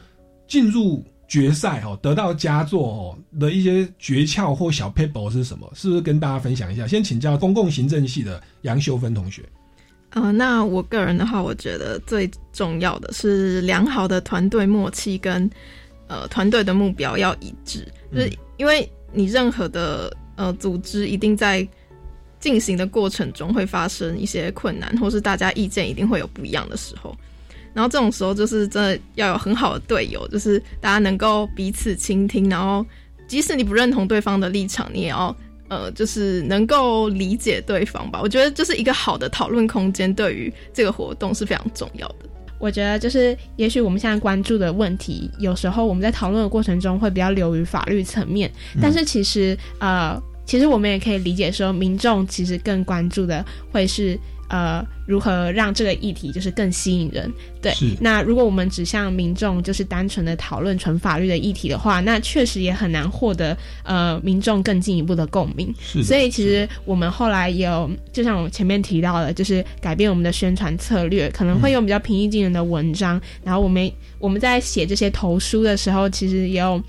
进入决赛哦，得到佳作哦的一些诀窍或小 paper 是什么？是不是跟大家分享一下？先请教公共行政系的杨秀芬同学。呃，那我个人的话，我觉得最重要的是良好的团队默契跟呃团队的目标要一致，就是因为你任何的呃组织一定在进行的过程中会发生一些困难，或是大家意见一定会有不一样的时候，然后这种时候就是真的要有很好的队友，就是大家能够彼此倾听，然后即使你不认同对方的立场，你也要。呃，就是能够理解对方吧。我觉得就是一个好的讨论空间，对于这个活动是非常重要的。我觉得就是，也许我们现在关注的问题，有时候我们在讨论的过程中会比较流于法律层面，但是其实呃，其实我们也可以理解说，民众其实更关注的会是。呃，如何让这个议题就是更吸引人？对，那如果我们只向民众就是单纯的讨论纯法律的议题的话，那确实也很难获得呃民众更进一步的共鸣。是，所以其实我们后来有，就像我前面提到的，就是改变我们的宣传策略，可能会用比较平易近人的文章。然后我们我们在写这些投书的时候，其实也有。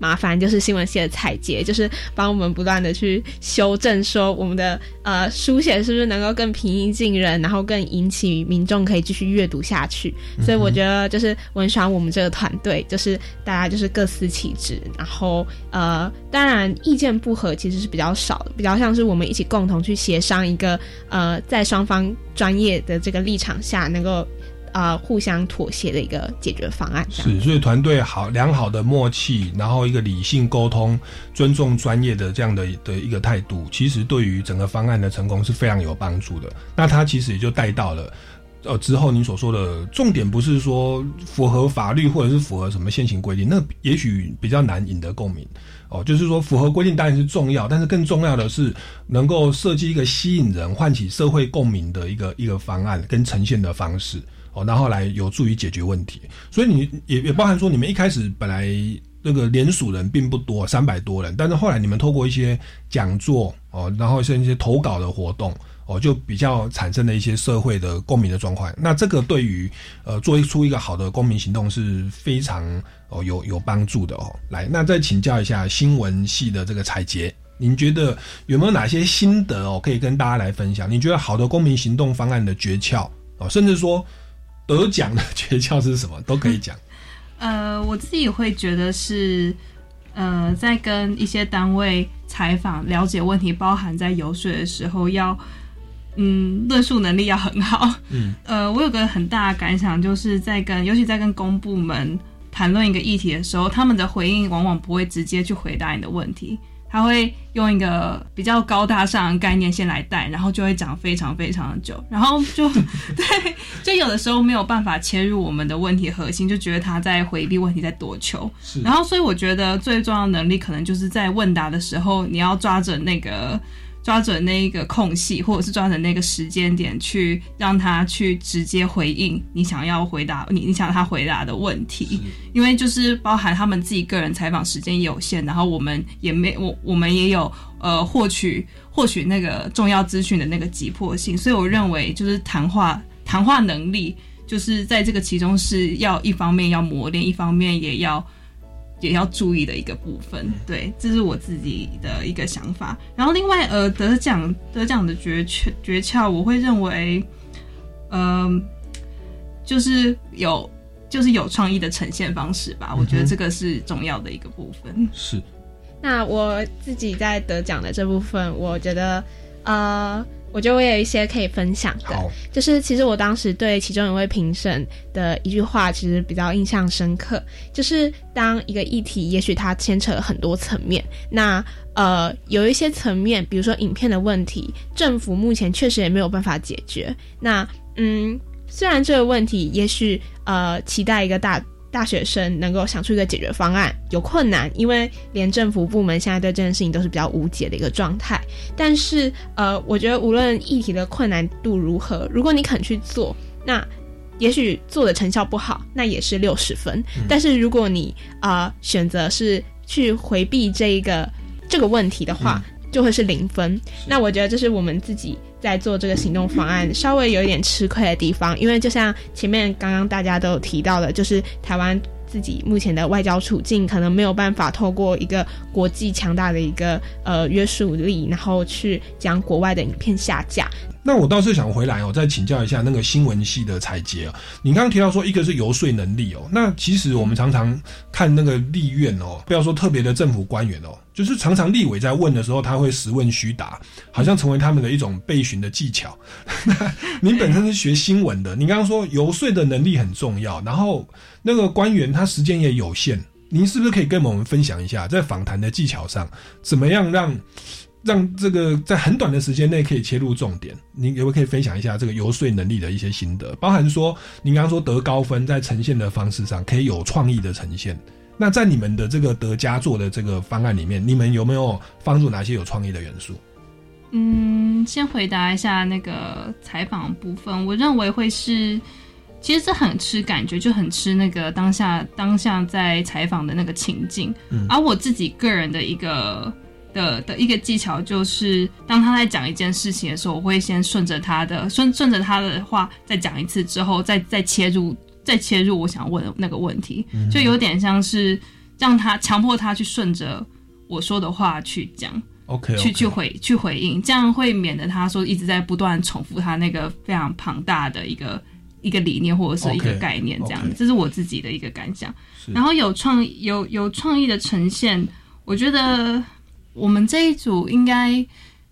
麻烦就是新闻系的采洁，就是帮我们不断的去修正，说我们的呃书写是不是能够更平易近人，然后更引起民众可以继续阅读下去。所以我觉得就是文爽我们这个团队，就是大家就是各司其职，然后呃，当然意见不合其实是比较少的，比较像是我们一起共同去协商一个呃，在双方专业的这个立场下能够。呃，互相妥协的一个解决方案是，所以团队好良好的默契，然后一个理性沟通、尊重专业的这样的的一个态度，其实对于整个方案的成功是非常有帮助的。那他其实也就带到了，呃，之后您所说的重点不是说符合法律或者是符合什么现行规定，那也许比较难引得共鸣哦。就是说符合规定当然是重要，但是更重要的是能够设计一个吸引人、唤起社会共鸣的一个一个方案跟呈现的方式。哦，然后来有助于解决问题，所以你也也包含说，你们一开始本来那个联署人并不多，三百多人，但是后来你们透过一些讲座哦，然后像一些投稿的活动哦，就比较产生了一些社会的共鸣的状况。那这个对于呃做出一个好的公民行动是非常哦有有帮助的哦。来，那再请教一下新闻系的这个采洁，您觉得有没有哪些心得哦可以跟大家来分享？你觉得好的公民行动方案的诀窍哦，甚至说。得奖的诀窍是什么？都可以讲。呃，我自己会觉得是，呃，在跟一些单位采访、了解问题，包含在游说的时候，要嗯，论述能力要很好。嗯，呃，我有个很大的感想，就是在跟，尤其在跟公部门谈论一个议题的时候，他们的回应往往不会直接去回答你的问题。他会用一个比较高大上的概念先来带，然后就会讲非常非常的久，然后就 对，就有的时候没有办法切入我们的问题核心，就觉得他在回避问题，在躲球。然后所以我觉得最重要的能力，可能就是在问答的时候，你要抓着那个。抓准那一个空隙，或者是抓准那个时间点，去让他去直接回应你想要回答你你想他回答的问题，因为就是包含他们自己个人采访时间有限，然后我们也没我我们也有呃获取获取那个重要资讯的那个急迫性，所以我认为就是谈话谈话能力，就是在这个其中是要一方面要磨练，一方面也要。也要注意的一个部分，对，这是我自己的一个想法。然后另外，呃，得奖得奖的诀窍诀窍，我会认为，嗯，就是有就是有创意的呈现方式吧。我觉得这个是重要的一个部分。是。那我自己在得奖的这部分，我觉得，呃。我觉得我有一些可以分享的，就是其实我当时对其中一位评审的一句话，其实比较印象深刻。就是当一个议题，也许它牵扯了很多层面，那呃有一些层面，比如说影片的问题，政府目前确实也没有办法解决。那嗯，虽然这个问题，也许呃期待一个大。大学生能够想出一个解决方案有困难，因为连政府部门现在对这件事情都是比较无解的一个状态。但是，呃，我觉得无论议题的困难度如何，如果你肯去做，那也许做的成效不好，那也是六十分。但是，如果你啊选择是去回避这一个这个问题的话，就会是零分。那我觉得这是我们自己。在做这个行动方案，稍微有一点吃亏的地方，因为就像前面刚刚大家都有提到的，就是台湾自己目前的外交处境，可能没有办法透过一个国际强大的一个呃约束力，然后去将国外的影片下架。那我倒是想回来哦，再请教一下那个新闻系的采洁哦。你刚刚提到说，一个是游说能力哦，那其实我们常常看那个立院哦，不要说特别的政府官员哦，就是常常立委在问的时候，他会实问虚答，好像成为他们的一种备询的技巧。您本身是学新闻的，你刚刚说游说的能力很重要，然后那个官员他时间也有限，您是不是可以跟我们分享一下，在访谈的技巧上，怎么样让？让这个在很短的时间内可以切入重点，您可不可以分享一下这个游说能力的一些心得？包含说，您刚刚说得高分，在呈现的方式上可以有创意的呈现。那在你们的这个得佳作的这个方案里面，你们有没有帮助哪些有创意的元素？嗯，先回答一下那个采访部分，我认为会是，其实这很吃感觉，就很吃那个当下当下在采访的那个情境。嗯，而我自己个人的一个。的的一个技巧就是，当他在讲一件事情的时候，我会先顺着他的顺顺着他的话再讲一次，之后再再切入再切入我想问的那个问题，就有点像是让他强迫他去顺着我说的话去讲，OK，去去回去回应，这样会免得他说一直在不断重复他那个非常庞大的一个一个理念或者是一个概念，这样，这是我自己的一个感想。然后有创有有创意的呈现，我觉得。我们这一组应该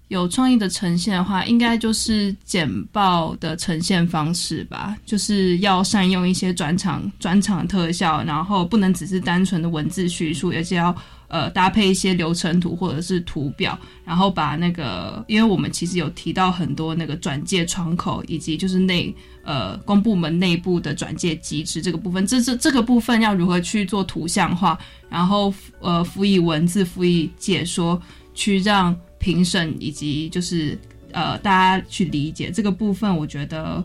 有创意的呈现的话，应该就是简报的呈现方式吧，就是要善用一些转场转场特效，然后不能只是单纯的文字叙述，而且要呃搭配一些流程图或者是图表，然后把那个，因为我们其实有提到很多那个转介窗口，以及就是内呃公部门内部的转介机制这个部分，这这这个部分要如何去做图像化？然后，呃，辅以文字，辅以解说，去让评审以及就是呃大家去理解这个部分，我觉得，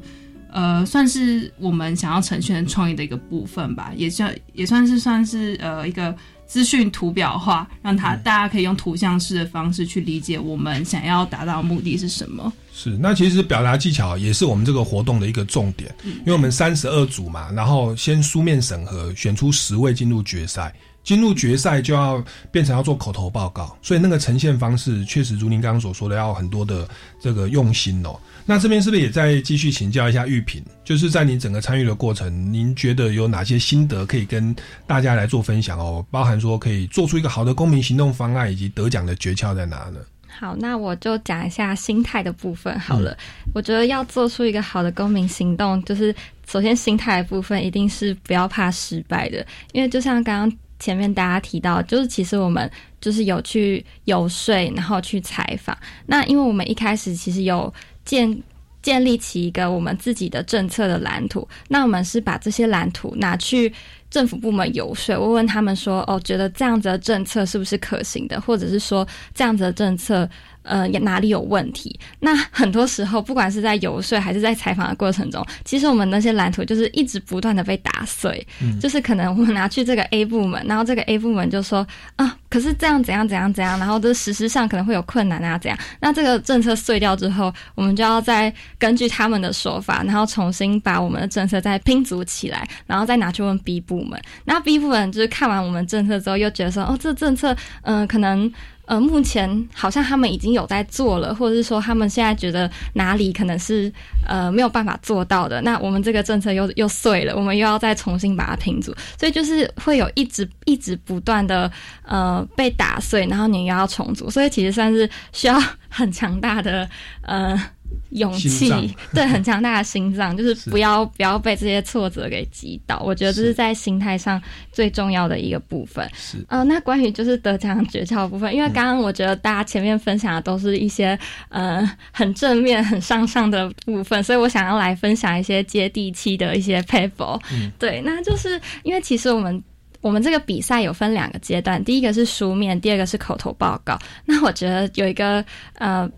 呃，算是我们想要呈现创意的一个部分吧，也算也算是算是呃一个资讯图表化，让他大家可以用图像式的方式去理解我们想要达到的目的是什么。是，那其实表达技巧也是我们这个活动的一个重点，因为我们三十二组嘛，然后先书面审核，选出十位进入决赛。进入决赛就要变成要做口头报告，所以那个呈现方式确实如您刚刚所说的，要很多的这个用心哦。那这边是不是也再继续请教一下玉萍？就是在您整个参与的过程，您觉得有哪些心得可以跟大家来做分享哦？包含说可以做出一个好的公民行动方案，以及得奖的诀窍在哪呢？好，那我就讲一下心态的部分好了。我觉得要做出一个好的公民行动，就是首先心态的部分一定是不要怕失败的，因为就像刚刚。前面大家提到，就是其实我们就是有去游说，然后去采访。那因为我们一开始其实有建建立起一个我们自己的政策的蓝图，那我们是把这些蓝图拿去政府部门游说，问问他们说，哦，觉得这样子的政策是不是可行的，或者是说这样子的政策。呃，哪里有问题？那很多时候，不管是在游说还是在采访的过程中，其实我们那些蓝图就是一直不断的被打碎。嗯，就是可能我们拿去这个 A 部门，然后这个 A 部门就说啊，可是这样怎样怎样怎样，然后这实施上可能会有困难啊，怎样？那这个政策碎掉之后，我们就要再根据他们的说法，然后重新把我们的政策再拼组起来，然后再拿去问 B 部门。那 B 部门就是看完我们政策之后，又觉得说，哦，这政策，嗯，可能。呃，目前好像他们已经有在做了，或者是说他们现在觉得哪里可能是呃没有办法做到的，那我们这个政策又又碎了，我们又要再重新把它拼组，所以就是会有一直一直不断的呃被打碎，然后你又要重组，所以其实算是需要 很强大的呃。勇气，对，很强大的心脏，就是不要不要被这些挫折给击倒。我觉得这是在心态上最重要的一个部分。是，呃，那关于就是得奖诀窍部分，因为刚刚我觉得大家前面分享的都是一些呃很正面、很向上的部分，所以我想要来分享一些接地气的一些 paper。嗯，对，那就是因为其实我们我们这个比赛有分两个阶段，第一个是书面，第二个是口头报告。那我觉得有一个呃。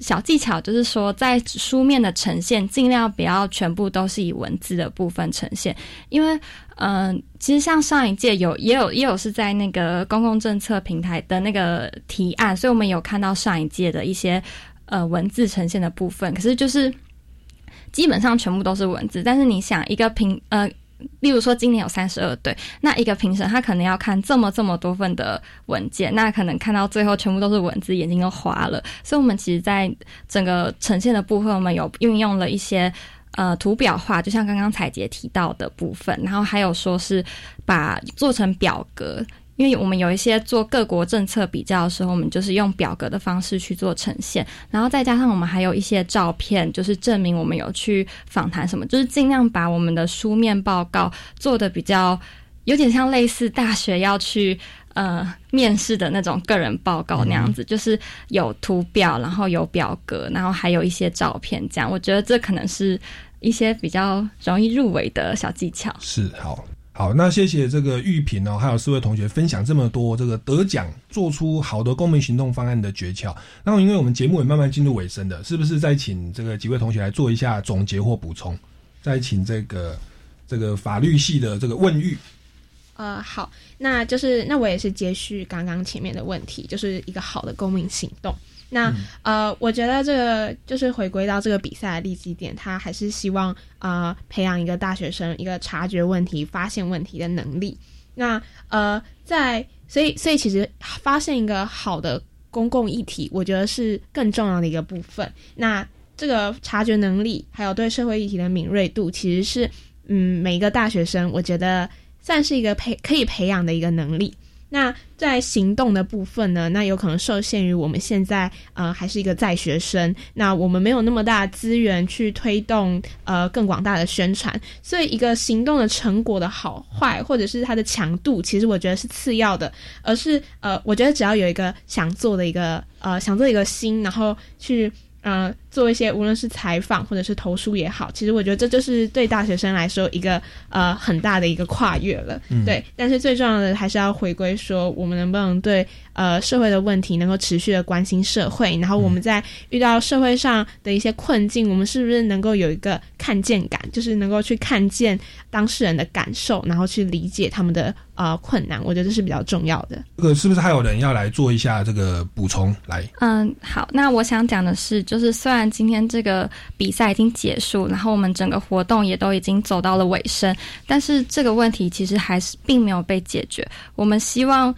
小技巧就是说，在书面的呈现，尽量不要全部都是以文字的部分呈现，因为，嗯，其实像上一届有也有也有是在那个公共政策平台的那个提案，所以我们有看到上一届的一些呃文字呈现的部分，可是就是基本上全部都是文字，但是你想一个平呃。例如说今年有三十二对，那一个评审他可能要看这么这么多份的文件，那可能看到最后全部都是文字，眼睛都花了。所以，我们其实在整个呈现的部分，我们有运用了一些呃图表化，就像刚刚彩杰提到的部分，然后还有说是把做成表格。因为我们有一些做各国政策比较的时候，我们就是用表格的方式去做呈现，然后再加上我们还有一些照片，就是证明我们有去访谈什么，就是尽量把我们的书面报告做的比较有点像类似大学要去呃面试的那种个人报告那样子，就是有图表，然后有表格，然后还有一些照片，这样我觉得这可能是一些比较容易入围的小技巧。是好。好，那谢谢这个玉萍哦，还有四位同学分享这么多这个得奖做出好的公民行动方案的诀窍。那因为我们节目也慢慢进入尾声的，是不是再请这个几位同学来做一下总结或补充？再请这个这个法律系的这个问玉。呃，好，那就是那我也是接续刚刚前面的问题，就是一个好的公民行动。那呃，我觉得这个就是回归到这个比赛的立基点，他还是希望呃培养一个大学生一个察觉问题、发现问题的能力。那呃，在所以所以其实发现一个好的公共议题，我觉得是更重要的一个部分。那这个察觉能力，还有对社会议题的敏锐度，其实是嗯每一个大学生，我觉得算是一个培可以培养的一个能力。那在行动的部分呢？那有可能受限于我们现在呃还是一个在学生，那我们没有那么大的资源去推动呃更广大的宣传，所以一个行动的成果的好坏或者是它的强度，其实我觉得是次要的，而是呃我觉得只要有一个想做的一个呃想做一个心，然后去。呃，做一些无论是采访或者是投书也好，其实我觉得这就是对大学生来说一个呃很大的一个跨越了，嗯对。但是最重要的还是要回归说，我们能不能对呃社会的问题能够持续的关心社会，然后我们在遇到社会上的一些困境，我们是不是能够有一个看见感，就是能够去看见当事人的感受，然后去理解他们的。呃，困难，我觉得这是比较重要的。这个是不是还有人要来做一下这个补充？来，嗯，好，那我想讲的是，就是虽然今天这个比赛已经结束，然后我们整个活动也都已经走到了尾声，但是这个问题其实还是并没有被解决。我们希望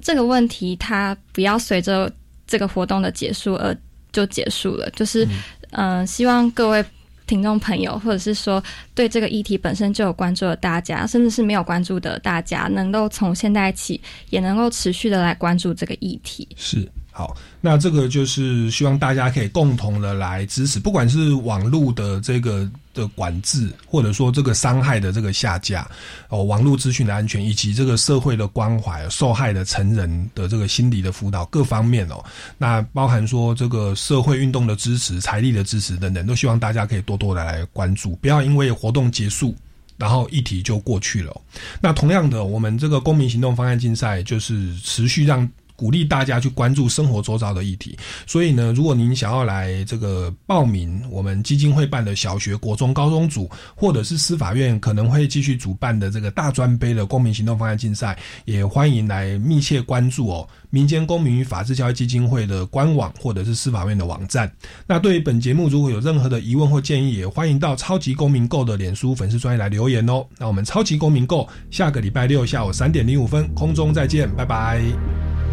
这个问题它不要随着这个活动的结束而就结束了，就是嗯，希望各位。听众朋友，或者是说对这个议题本身就有关注的大家，甚至是没有关注的大家，能够从现在起也能够持续的来关注这个议题。是。好，那这个就是希望大家可以共同的来支持，不管是网络的这个的管制，或者说这个伤害的这个下架，哦，网络资讯的安全，以及这个社会的关怀，受害的成人的这个心理的辅导各方面哦，那包含说这个社会运动的支持、财力的支持等等，都希望大家可以多多的来关注，不要因为活动结束，然后议题就过去了。那同样的，我们这个公民行动方案竞赛就是持续让。鼓励大家去关注生活周遭的议题，所以呢，如果您想要来这个报名我们基金会办的小学、国中、高中组，或者是司法院可能会继续主办的这个大专杯的公民行动方案竞赛，也欢迎来密切关注哦。民间公民与法治教育基金会的官网或者是司法院的网站。那对于本节目如果有任何的疑问或建议，也欢迎到超级公民购的脸书粉丝专页来留言哦。那我们超级公民购下个礼拜六下午三点零五分空中再见，拜拜。